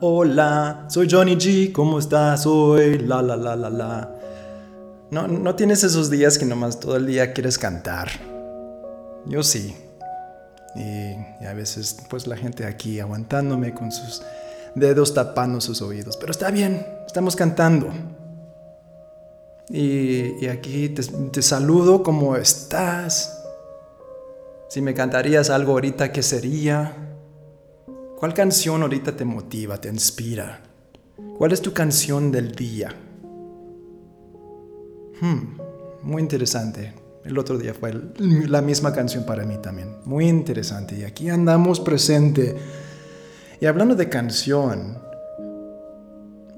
Hola, soy Johnny G, ¿cómo estás hoy? La, la, la, la, la. No, no tienes esos días que nomás todo el día quieres cantar. Yo sí. Y, a veces, pues la gente aquí aguantándome con sus dedos tapando sus oídos. Pero está bien, estamos cantando. Y, y aquí te, te saludo, ¿cómo estás? Si me cantarías algo ahorita, ¿qué sería? ¿Cuál canción ahorita te motiva, te inspira? ¿Cuál es tu canción del día? Hmm, muy interesante. El otro día fue la misma canción para mí también. Muy interesante. Y aquí andamos presente. Y hablando de canción,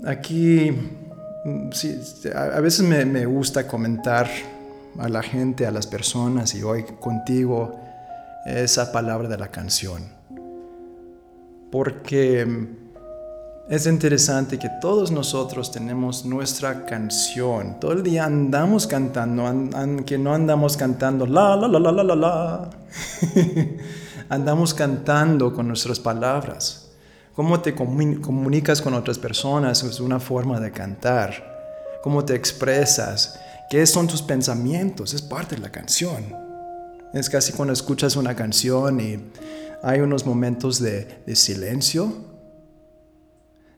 aquí mm, sí, a veces me, me gusta comentar a la gente, a las personas y hoy contigo esa palabra de la canción porque es interesante que todos nosotros tenemos nuestra canción. Todo el día andamos cantando, aunque no andamos cantando la, la, la, la, la, la, la. andamos cantando con nuestras palabras. Cómo te comunicas con otras personas es una forma de cantar. Cómo te expresas. ¿Qué son tus pensamientos? Es parte de la canción. Es casi cuando escuchas una canción y hay unos momentos de, silencio.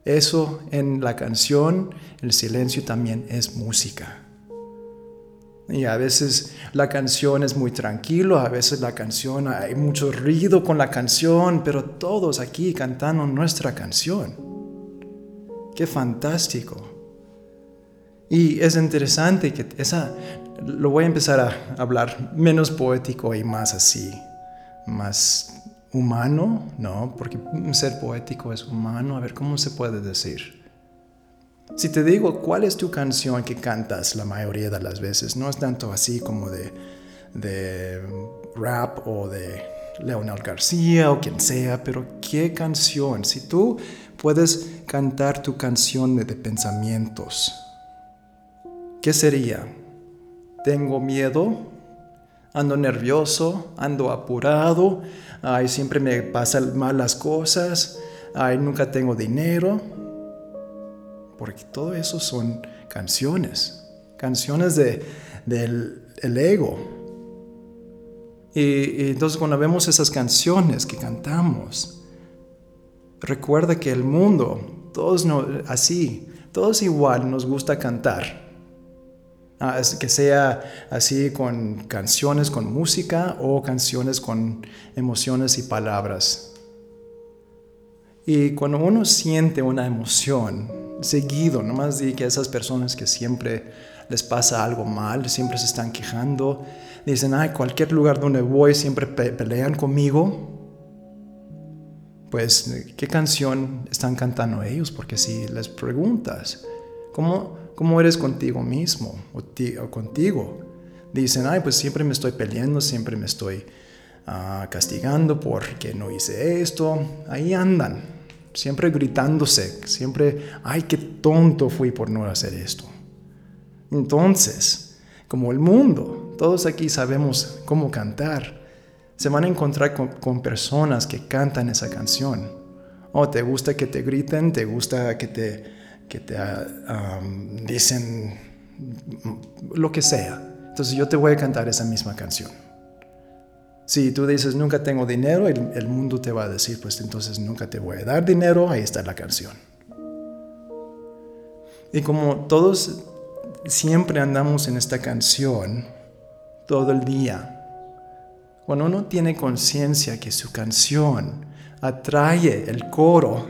Eso en la canción, el silencio también es música. Y a veces la canción es muy tranquilo, a veces la canción hay mucho ruido con la canción, pero todos aquí cantando nuestra canción. Qué fantástico. Y es interesante que esa lo voy a empezar a hablar menos poético y más así, más humano, ¿no? Porque ser poético es humano. A ver, ¿cómo se puede decir? Si te digo cuál es tu canción que cantas la mayoría de las veces, no es tanto así como de, de rap o de Leonel García o quien sea, pero ¿qué canción? Si tú puedes cantar tu canción de, de pensamientos, ¿qué sería? Tengo miedo, ando nervioso, ando apurado, ay, siempre me pasan mal las cosas, ay, nunca tengo dinero. Porque todo eso son canciones, canciones de, del ego. Y, entonces cuando vemos esas canciones que cantamos, recuerda que el mundo, todos no, así, todos igual nos gusta cantar. Ah, que sea así con canciones con música o canciones con emociones y palabras. Y cuando uno siente una emoción, seguido, no más di que esas personas que siempre les pasa algo mal, siempre se están quejando, dicen, ay, cualquier lugar donde voy siempre pelean conmigo. Pues, ¿qué canción están cantando ellos? Porque si les preguntas, ¿cómo, ¿Cómo eres contigo mismo o, contigo? Dicen, ay, pues siempre me estoy peleando, siempre me estoy ah, castigando porque no hice esto. Ahí andan, siempre gritándose, siempre, ay, qué tonto fui por no hacer esto. Entonces, como el mundo, todos aquí sabemos cómo cantar, se van a encontrar con, con personas que cantan esa canción. O te gusta que te griten, te gusta que te que te ah, dicen lo que sea. Entonces yo te voy a cantar esa misma canción. Si tú dices nunca tengo dinero, el, el, mundo te va a decir, pues entonces nunca te voy a dar dinero, ahí está la canción. Y como todos siempre andamos en esta canción todo el día, cuando uno tiene conciencia que su canción atrae el coro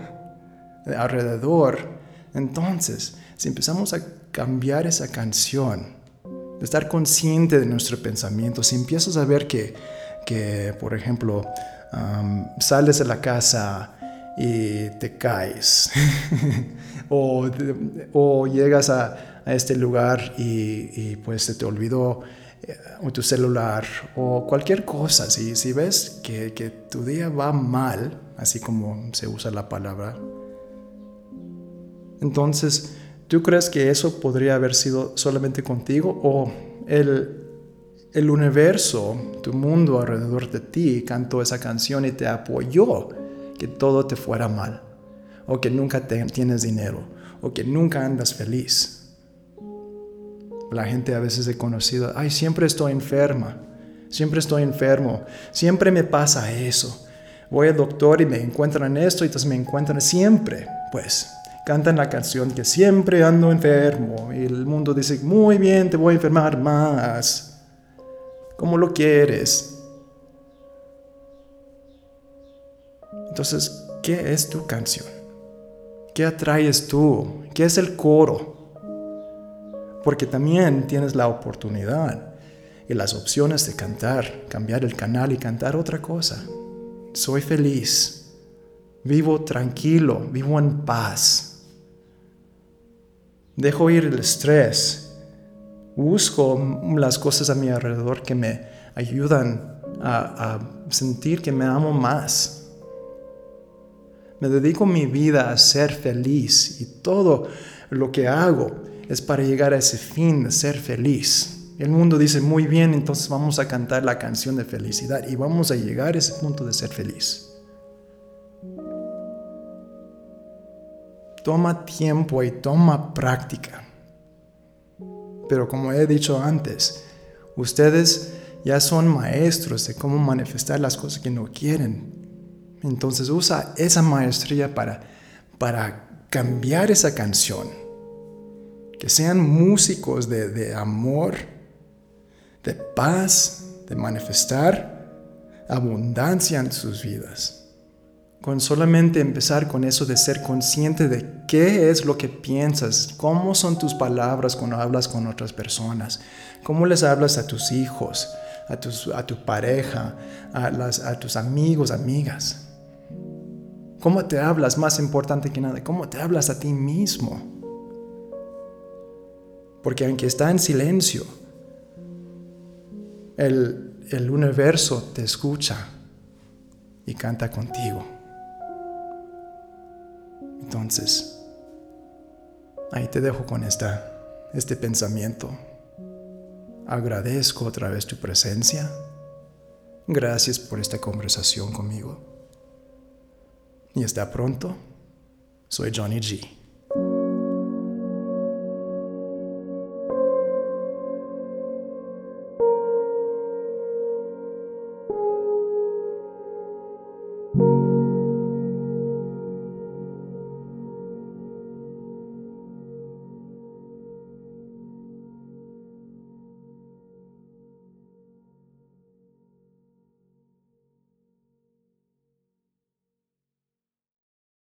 alrededor, entonces, si empezamos a cambiar esa canción, de estar consciente de nuestro pensamiento, si empiezas a ver que, que por ejemplo, sales de la casa y te caes, o, o, llegas a, a, este lugar y, y, pues se te olvidó eh, tu celular o cualquier cosa, si, si ves que, que tu día va mal, así como se usa la palabra, entonces, ¿tú crees que eso podría haber sido solamente contigo o el, el universo, tu mundo alrededor de ti cantó esa canción y te apoyó que todo te fuera mal? o que nunca tienes dinero, o que nunca andas feliz. La gente a veces he conocido, ay, siempre estoy enferma, siempre estoy enfermo, siempre me pasa eso. Voy al doctor y me encuentran esto y entonces me encuentran siempre, pues cantan la canción que siempre ando enfermo y el mundo dice, muy bien, te voy a enfermar más. ¿Cómo lo quieres? Entonces, ¿qué es tu canción? ¿Qué atraes tú? ¿Qué es el coro? Porque también tienes la oportunidad y las opciones de cantar, cambiar el canal y cantar otra cosa. Soy feliz, vivo tranquilo, vivo en paz. Dejo ir el estrés, busco las cosas a mi alrededor que me ayudan a, sentir que me amo más me dedico mi vida a ser feliz y todo lo que hago es para llegar a ese fin de ser feliz. El mundo dice, muy bien, entonces vamos a cantar la canción de felicidad y vamos a llegar a ese punto de ser feliz. Toma tiempo y toma práctica. Pero como he dicho antes, ustedes ya son maestros de cómo manifestar las cosas que no quieren. Entonces usa esa maestría para, para cambiar esa canción. Que sean músicos de, de amor, de paz, de manifestar abundancia en sus vidas. Con solamente empezar con eso de ser consciente de qué es lo que piensas, cómo son tus palabras cuando hablas con otras personas, cómo les hablas a tus hijos, a, tu pareja, a, a tus amigos, amigas. ¿Cómo te hablas más importante que nada? ¿Cómo te hablas a ti mismo? Porque aunque está en silencio, el universo te escucha y canta contigo. Entonces, ahí te dejo con esta, este pensamiento. Agradezco otra vez tu presencia. Gracias por esta conversación conmigo y hasta pronto. Soy Johnny G.